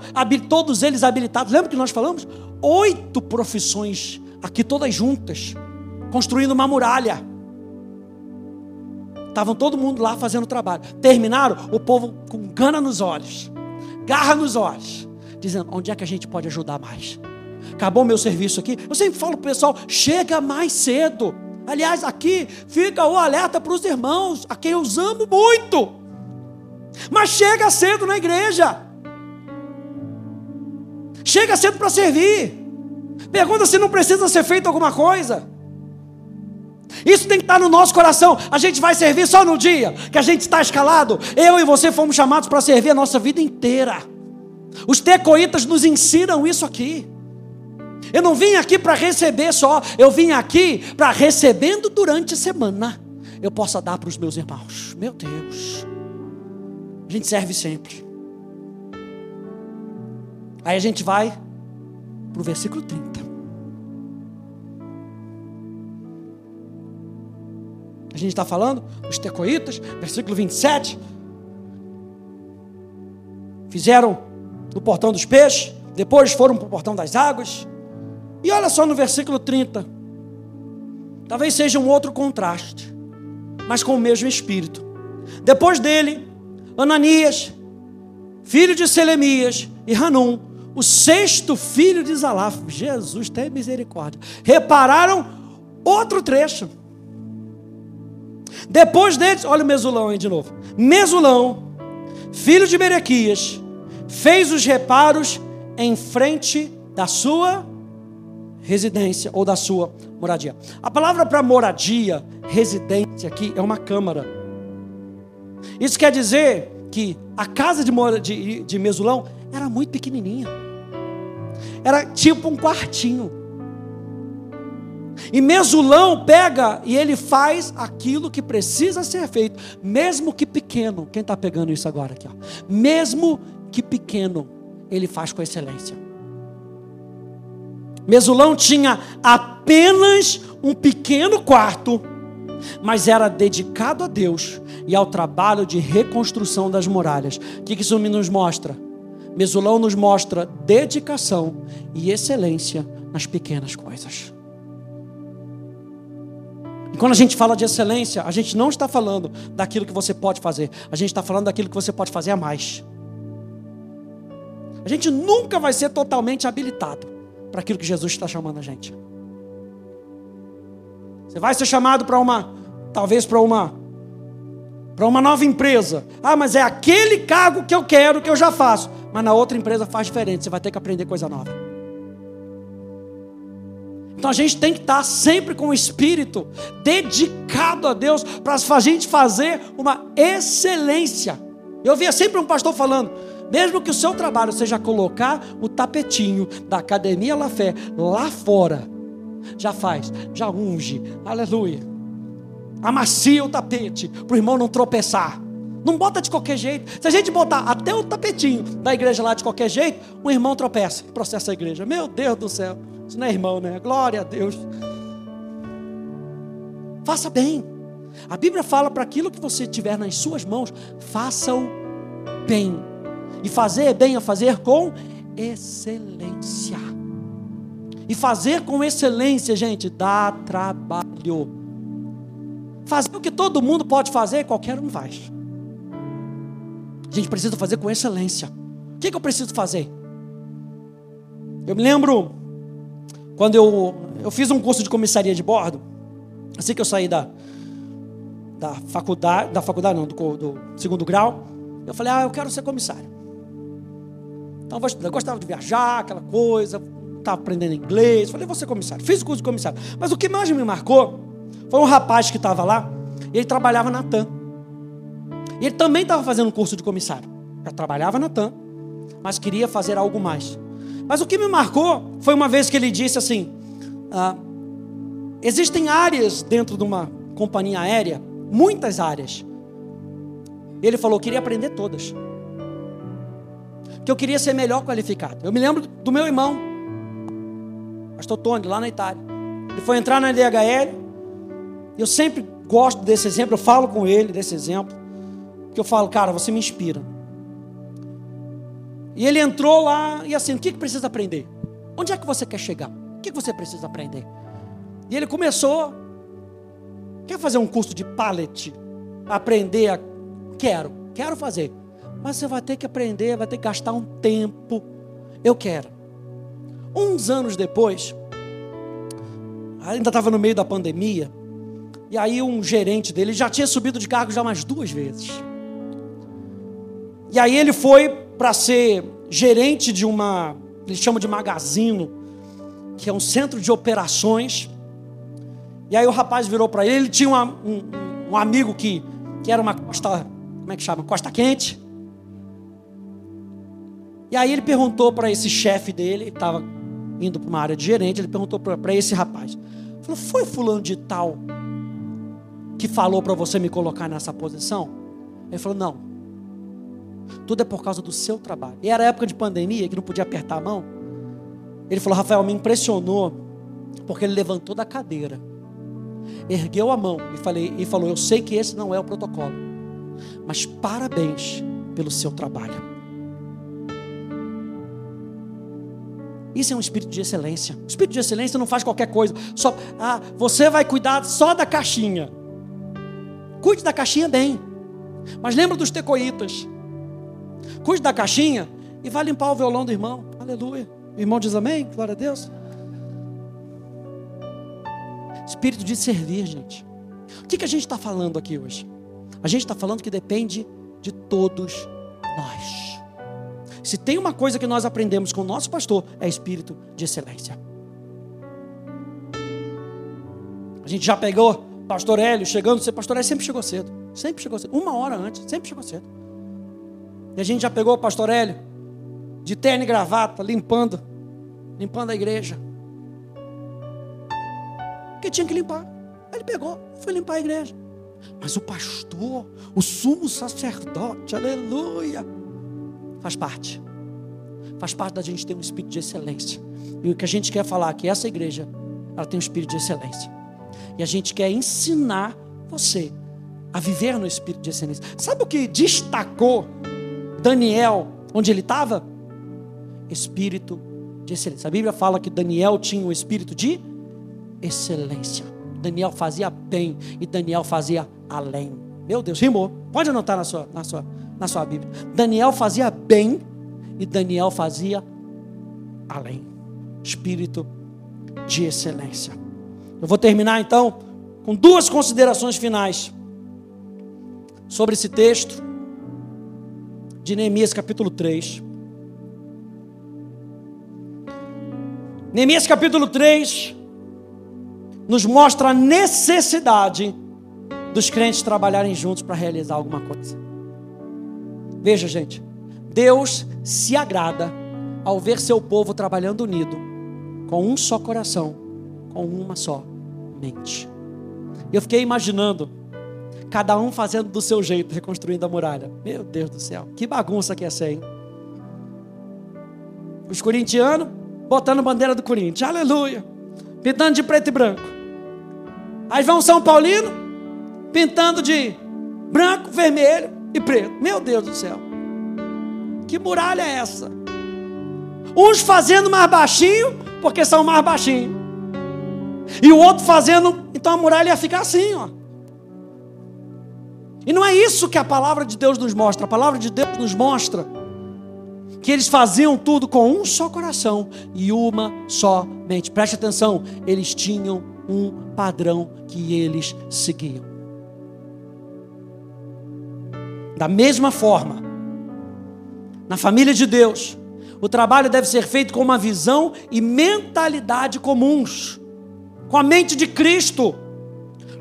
todos eles habilitados? Lembra que nós falamos? Oito profissões, aqui todas juntas, construindo uma muralha. Estavam todo mundo lá fazendo trabalho. Terminaram, o povo com gana nos olhos, garra nos olhos, dizendo: onde é que a gente pode ajudar mais? Acabou meu serviço aqui. Eu sempre falo para o pessoal: chega mais cedo. Aliás, aqui fica o alerta para os irmãos, a quem eu amo muito. Mas chega cedo na igreja. Chega cedo para servir. Pergunta se não precisa ser feito alguma coisa. Isso tem que estar no nosso coração. A gente vai servir só no dia que a gente está escalado. Eu e você fomos chamados para servir a nossa vida inteira. Os tecoítas nos ensinam isso aqui. Eu não vim aqui para receber só, eu vim aqui para recebendo durante a semana. Eu possa dar para os meus irmãos. Meu Deus. A gente serve sempre. Aí a gente vai para o versículo 30. A gente está falando, os tecoítas, versículo 27. Fizeram no portão dos peixes, depois foram para o portão das águas. E olha só no versículo 30. Talvez seja um outro contraste, mas com o mesmo espírito. Depois dele, Ananias, filho de Selemias, e Hanum, o sexto filho de Zalaf, Jesus tem misericórdia, repararam outro trecho. Depois deles, olha o Mesulão aí de novo. Mesulão, filho de Berequias, fez os reparos em frente da sua residência ou da sua moradia. A palavra para moradia, residência aqui é uma câmara. Isso quer dizer que a casa de, de, de Mesulão era muito pequenininha. Era tipo um quartinho. E Mesulão pega e ele faz aquilo que precisa ser feito, mesmo que pequeno. Quem está pegando isso agora aqui? Ó. Mesmo que pequeno, ele faz com excelência. Mesulão tinha apenas um pequeno quarto, mas era dedicado a Deus e ao trabalho de reconstrução das muralhas. O que isso nos mostra? Mesulão nos mostra dedicação e excelência nas pequenas coisas. E quando a gente fala de excelência, a gente não está falando daquilo que você pode fazer, a gente está falando daquilo que você pode fazer a mais. A gente nunca vai ser totalmente habilitado para aquilo que Jesus está chamando a gente. Você vai ser chamado para uma, talvez para uma, para uma nova empresa. Ah, mas é aquele cargo que eu quero, que eu já faço. Mas na outra empresa faz diferente, você vai ter que aprender coisa nova. Então a gente tem que estar sempre com o espírito dedicado a Deus para a gente fazer uma excelência. Eu via sempre um pastor falando: mesmo que o seu trabalho seja colocar o tapetinho da academia La Fé lá fora, já faz, já unge, aleluia. Amacia o tapete para o irmão não tropeçar. Não bota de qualquer jeito. Se a gente botar até o tapetinho da igreja lá de qualquer jeito, um irmão tropeça, processa a igreja. Meu Deus do céu. Isso não é irmão, né? Glória a Deus. Faça bem. A Bíblia fala para aquilo que você tiver nas suas mãos, faça-o bem. E fazer bem é fazer com excelência. E fazer com excelência, gente, dá trabalho. Fazer o que todo mundo pode fazer, qualquer um faz. A gente precisa fazer com excelência. O que, que eu preciso fazer? Eu me lembro quando eu, eu fiz um curso de comissaria de bordo, assim que eu saí da, da faculdade, da faculdade não, do, do segundo grau, eu falei, ah, eu quero ser comissário. Então eu gostava de viajar, aquela coisa, estava aprendendo inglês, falei, vou ser comissário. Fiz o curso de comissário. Mas o que mais me marcou foi um rapaz que estava lá, e ele trabalhava na TAM. E ele também estava fazendo um curso de comissário. Já trabalhava na TAM, mas queria fazer algo mais. Mas o que me marcou foi uma vez que ele disse assim: ah, existem áreas dentro de uma companhia aérea, muitas áreas. Ele falou: queria aprender todas. Que eu queria ser melhor qualificado. Eu me lembro do meu irmão, Pastor Tony, lá na Itália. Ele foi entrar na DHL. Eu sempre gosto desse exemplo, eu falo com ele desse exemplo. Porque eu falo, cara, você me inspira. E ele entrou lá e assim, o que, que precisa aprender? Onde é que você quer chegar? O que, que você precisa aprender? E ele começou, quer fazer um curso de pallet? Aprender a. Quero, quero fazer. Mas você vai ter que aprender, vai ter que gastar um tempo. Eu quero. Uns anos depois, ainda estava no meio da pandemia, e aí um gerente dele já tinha subido de cargo já umas duas vezes. E aí ele foi para ser gerente de uma, eles chamam de magazino, que é um centro de operações. E aí o rapaz virou para ele, ele tinha uma, um, um, amigo que, que era uma costa, como é que chama? Costa quente. E aí ele perguntou para esse chefe dele, ele estava indo para uma área de gerente, ele perguntou para esse rapaz. Falou, foi fulano de tal que falou para você me colocar nessa posição? Ele falou, não. Tudo é por causa do seu trabalho. E era época de pandemia, que não podia apertar a mão. Ele falou: Rafael, me impressionou, porque ele levantou da cadeira, ergueu a mão e, falei, e falou: Eu sei que esse não é o protocolo, mas parabéns pelo seu trabalho. Isso é um espírito de excelência. O espírito de excelência não faz qualquer coisa. Só, ah, você vai cuidar só da caixinha. Cuide da caixinha bem. Mas lembra dos tecoitas. Cuide da caixinha e vai limpar o violão do irmão. Aleluia. O irmão diz amém? Glória a Deus. Espírito de servir, gente. que, que a gente está falando aqui hoje? A gente está falando que depende de todos nós. Se tem uma coisa que nós aprendemos com o nosso pastor, é espírito de excelência. A gente já pegou pastor Hélio chegando, o pastor Hélio sempre chegou cedo, sempre chegou cedo, uma hora antes, sempre chegou cedo. E a gente já pegou o pastor Hélio de terno e gravata, limpando, limpando a igreja. Porque tinha que limpar. Ele pegou, foi limpar a igreja. Mas o pastor, o sumo sacerdote, aleluia, faz parte. Faz parte da gente ter um espírito de excelência. E o que a gente quer falar é que essa igreja, ela tem um espírito de excelência. E a gente quer ensinar você a viver no espírito de excelência. Sabe o que destacou Daniel onde ele estava? Espírito de excelência. A Bíblia fala que Daniel tinha um espírito de excelência. Daniel fazia bem e Daniel fazia além. Meu Deus, rimou. Pode anotar na sua, na sua, na sua Bíblia. Daniel fazia bem e Daniel fazia além. Espírito de excelência. Eu vou terminar então com duas considerações finais sobre esse texto de Neemias capítulo 3. Neemias capítulo 3 nos mostra a necessidade dos crentes trabalharem juntos para realizar alguma coisa. Veja, gente, Deus se agrada ao ver seu povo trabalhando unido, com um só coração, com uma só mente. Eu fiquei imaginando cada um fazendo do seu jeito, reconstruindo a muralha. Meu Deus do céu, que bagunça que ia ser, hein? Os corintianos botando bandeira do Corinthians, aleluia, pintando de preto e branco. Aí vão São Paulino pintando de branco, vermelho e preto. Meu Deus do céu. Que muralha é essa? Uns fazendo mais baixinho, porque são mais baixinhos. E o outro fazendo, então a muralha ia ficar assim, ó. E não é isso que a palavra de Deus nos mostra. A palavra de Deus nos mostra que eles faziam tudo com um só coração e uma só mente. Preste atenção, eles tinham um padrão que eles seguiam. Da mesma forma, na família de Deus, o trabalho deve ser feito com uma visão e mentalidade comuns, com a mente de Cristo,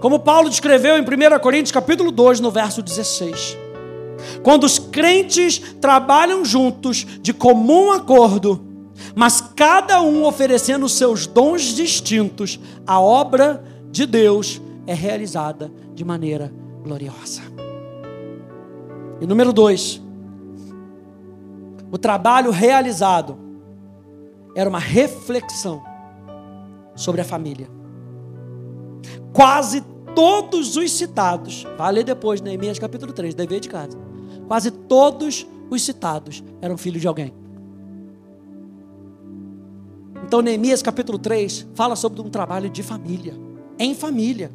como Paulo descreveu em 1 Coríntios capítulo 2, no verso 16. Quando os crentes trabalham juntos de comum acordo, mas cada um oferecendo seus dons distintos, a obra de Deus é realizada de maneira gloriosa. E número dois, o trabalho realizado era uma reflexão sobre a família. Quase todos os citados, vai ler depois, Neemias capítulo 3, dever de casa. Quase todos os citados eram filhos de alguém. Então, Neemias capítulo 3 fala sobre um trabalho de família, em família.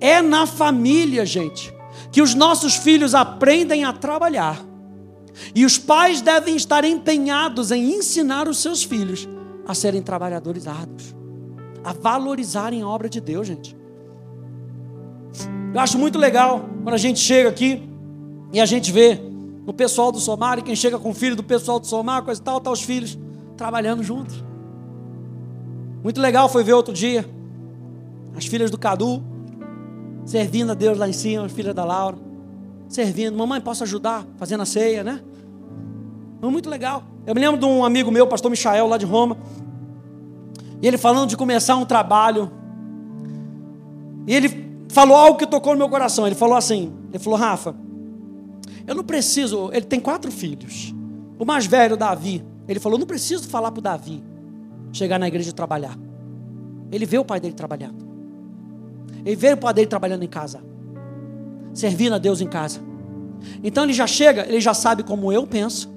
É na família, gente, que os nossos filhos aprendem a trabalhar. E os pais devem estar empenhados em ensinar os seus filhos a serem trabalhadores árduos, a valorizarem a obra de Deus, gente. Eu acho muito legal quando a gente chega aqui e a gente vê o pessoal do Somar e quem chega com o filho do pessoal do Somar, coisa e tal, tá os filhos trabalhando juntos. Muito legal foi ver outro dia as filhas do Cadu servindo a Deus lá em cima, as filhas da Laura, servindo. Mamãe, posso ajudar? Fazendo a ceia, né? Foi muito legal. Eu me lembro de um amigo meu, pastor Michael, lá de Roma, e ele falando de começar um trabalho. E ele falou algo que tocou no meu coração. Ele falou assim: ele falou, Rafa, eu não preciso. Ele tem quatro filhos. O mais velho, Davi, ele falou: não preciso falar para o Davi chegar na igreja e trabalhar. Ele vê o pai dele trabalhando. Ele vê o pai dele trabalhando em casa. Servindo a Deus em casa. Então ele já chega, ele já sabe como eu penso.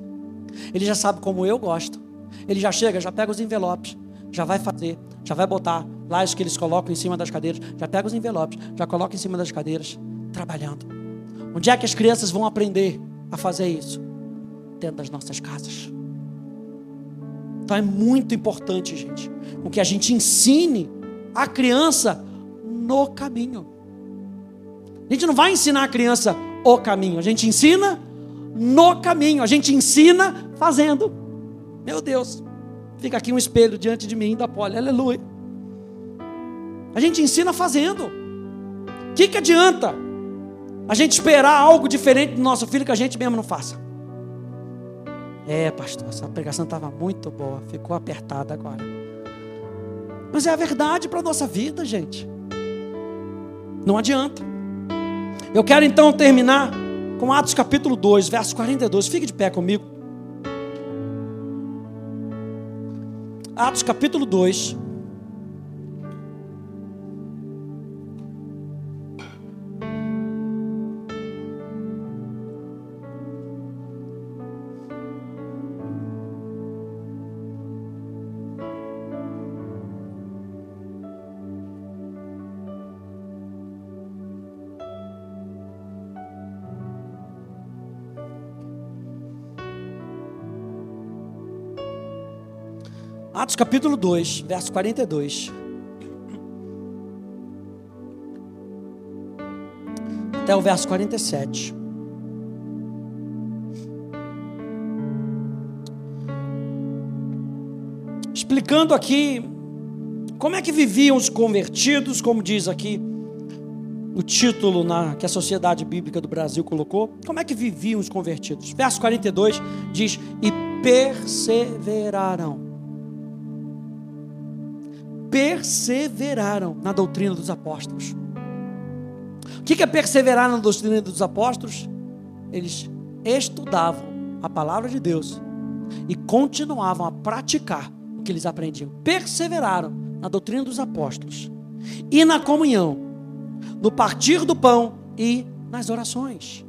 Ele já sabe como eu gosto. Ele já chega, já pega os envelopes, já vai fazer, já vai botar lá os que eles colocam em cima das cadeiras, já pega os envelopes, já coloca em cima das cadeiras, trabalhando. Onde é que as crianças vão aprender a fazer isso? Dentro das nossas casas. Então é muito importante, gente, com que a gente ensine a criança no caminho. A gente não vai ensinar a criança o caminho, a gente ensina no caminho, a gente ensina fazendo. Meu Deus, fica aqui um espelho diante de mim da pole, aleluia. A gente ensina fazendo. O que, que adianta a gente esperar algo diferente do nosso filho que a gente mesmo não faça? É, pastor, essa pregação estava muito boa, ficou apertada agora. Mas é a verdade para a nossa vida, gente. Não adianta. Eu quero então terminar com Atos capítulo 2, verso 42. Fique de pé comigo. Atos capítulo 2. Atos capítulo 2, verso 42. Até o verso 47. Explicando aqui como é que viviam os convertidos, como diz aqui o título na, que a Sociedade Bíblica do Brasil colocou. Como é que viviam os convertidos? Verso 42 diz: E perseveraram perseveraram na doutrina dos apóstolos. O que é perseverar na doutrina dos apóstolos? Eles estudavam a palavra de Deus e continuavam a praticar o que eles aprendiam. Perseveraram na doutrina dos apóstolos e na comunhão, no partir do pão e nas orações.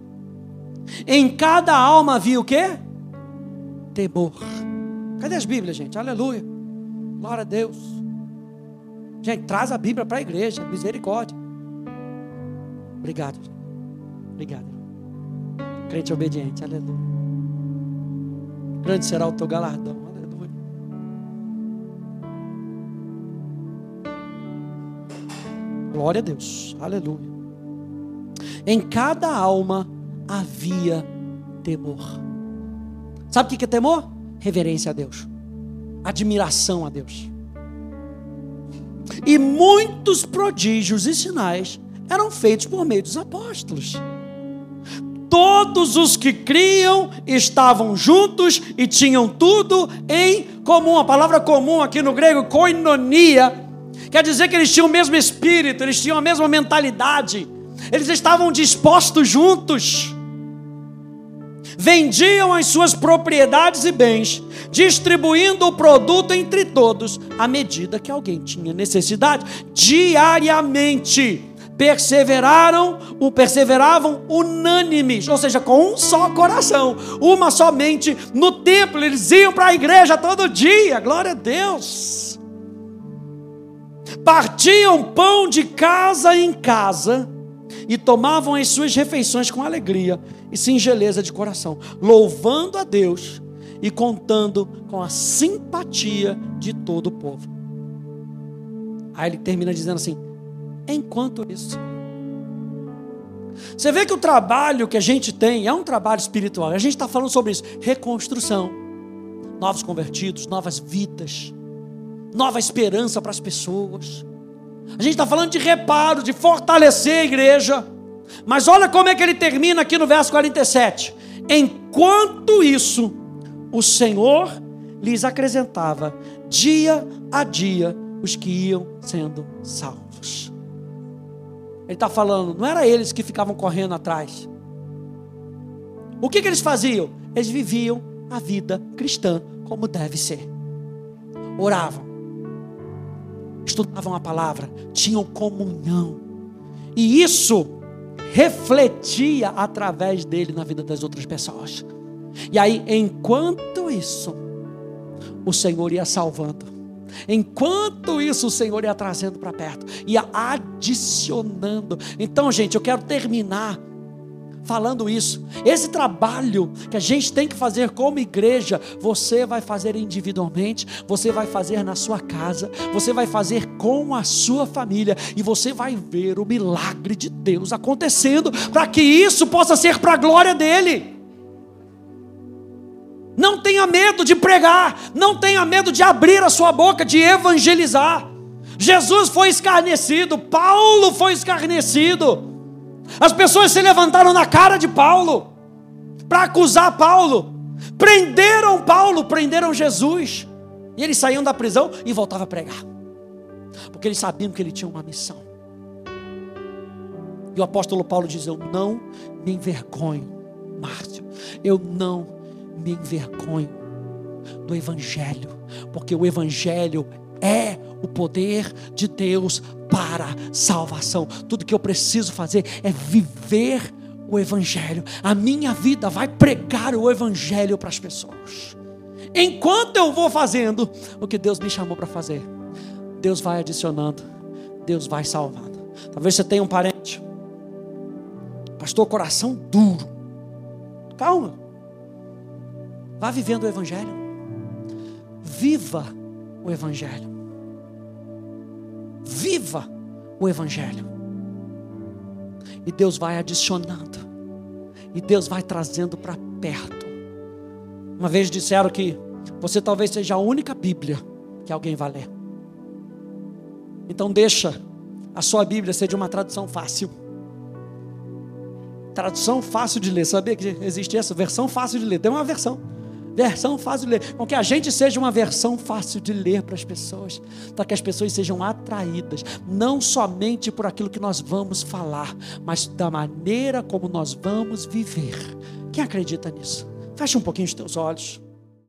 Em cada alma havia o quê? Temor. Cadê as Bíblias, gente? Aleluia. Glória a Deus. Gente, traz a Bíblia para a igreja. Misericórdia. Obrigado. Obrigado. Crente obediente. Aleluia. Grande será o teu galardão. Aleluia. Glória a Deus. Aleluia. Em cada alma havia temor. Sabe o que é temor? Reverência a Deus. Admiração a Deus. E muitos prodígios e sinais eram feitos por meio dos apóstolos. Todos os que criam estavam juntos e tinham tudo em comum. A palavra comum aqui no grego, koinonia, quer dizer que eles tinham o mesmo espírito, eles tinham a mesma mentalidade, eles estavam dispostos juntos vendiam as suas propriedades e bens, distribuindo o produto entre todos, à medida que alguém tinha necessidade, diariamente. Perseveraram, perseveravam unânimes, ou seja, com um só coração, uma só mente no templo. Eles iam para a igreja todo dia, glória a Deus. Partiam pão de casa em casa e tomavam as suas refeições com alegria e singeleza de coração, louvando a Deus e contando com a simpatia de todo o povo. Aí ele termina dizendo assim: enquanto isso. Você vê que o trabalho que a gente tem é um trabalho espiritual. A gente está falando sobre isso: reconstrução, novos convertidos, novas vidas, nova esperança para as pessoas. A gente está falando de reparo, de fortalecer a igreja. Mas olha como é que ele termina aqui no verso 47. Enquanto isso, o Senhor lhes acrescentava dia a dia os que iam sendo salvos. Ele está falando, não era eles que ficavam correndo atrás. O que, que eles faziam? Eles viviam a vida cristã como deve ser. Oravam, estudavam a palavra, tinham comunhão. E isso refletia através dele na vida das outras pessoas. E aí, enquanto isso, o Senhor ia salvando. Enquanto isso, o Senhor ia trazendo para perto, ia adicionando. Então, gente, eu quero terminar falando isso. Esse trabalho que a gente tem que fazer como igreja, você vai fazer individualmente, você vai fazer na sua casa, você vai fazer com a sua família e você vai ver o milagre de Deus acontecendo para que isso possa ser para a glória dele. Não tenha medo de pregar, não tenha medo de abrir a sua boca, de evangelizar. Jesus foi escarnecido, Paulo foi escarnecido. As pessoas se levantaram na cara de Paulo para acusar Paulo. Prenderam Paulo, prenderam Jesus. E eles saíam da prisão e voltavam a pregar. Porque eles sabiam que ele tinha uma missão. E o apóstolo Paulo diz: Eu não me envergonho, Márcio. Eu não me envergonho do Evangelho, porque o Evangelho é o poder de Deus para salvação. Tudo que eu preciso fazer é viver o Evangelho. A minha vida vai pregar o Evangelho para as pessoas. Enquanto eu vou fazendo o que Deus me chamou para fazer, Deus vai adicionando, Deus vai salvando. Talvez você tenha um parente, pastor, coração duro. Calma. Vá vivendo o Evangelho. Viva o Evangelho. Viva o Evangelho. E Deus vai adicionando. E Deus vai trazendo para perto. Uma vez disseram que você talvez seja a única Bíblia que alguém vai ler. Então deixa a sua Bíblia ser de uma tradução fácil. Tradução fácil de ler. Sabia que existe essa versão fácil de ler? Tem uma versão. Versão fácil de ler. Com que a gente seja uma versão fácil de ler para as pessoas. Para que as pessoas sejam atraídas. Não somente por aquilo que nós vamos falar, mas da maneira como nós vamos viver. Quem acredita nisso? Feche um pouquinho os teus olhos.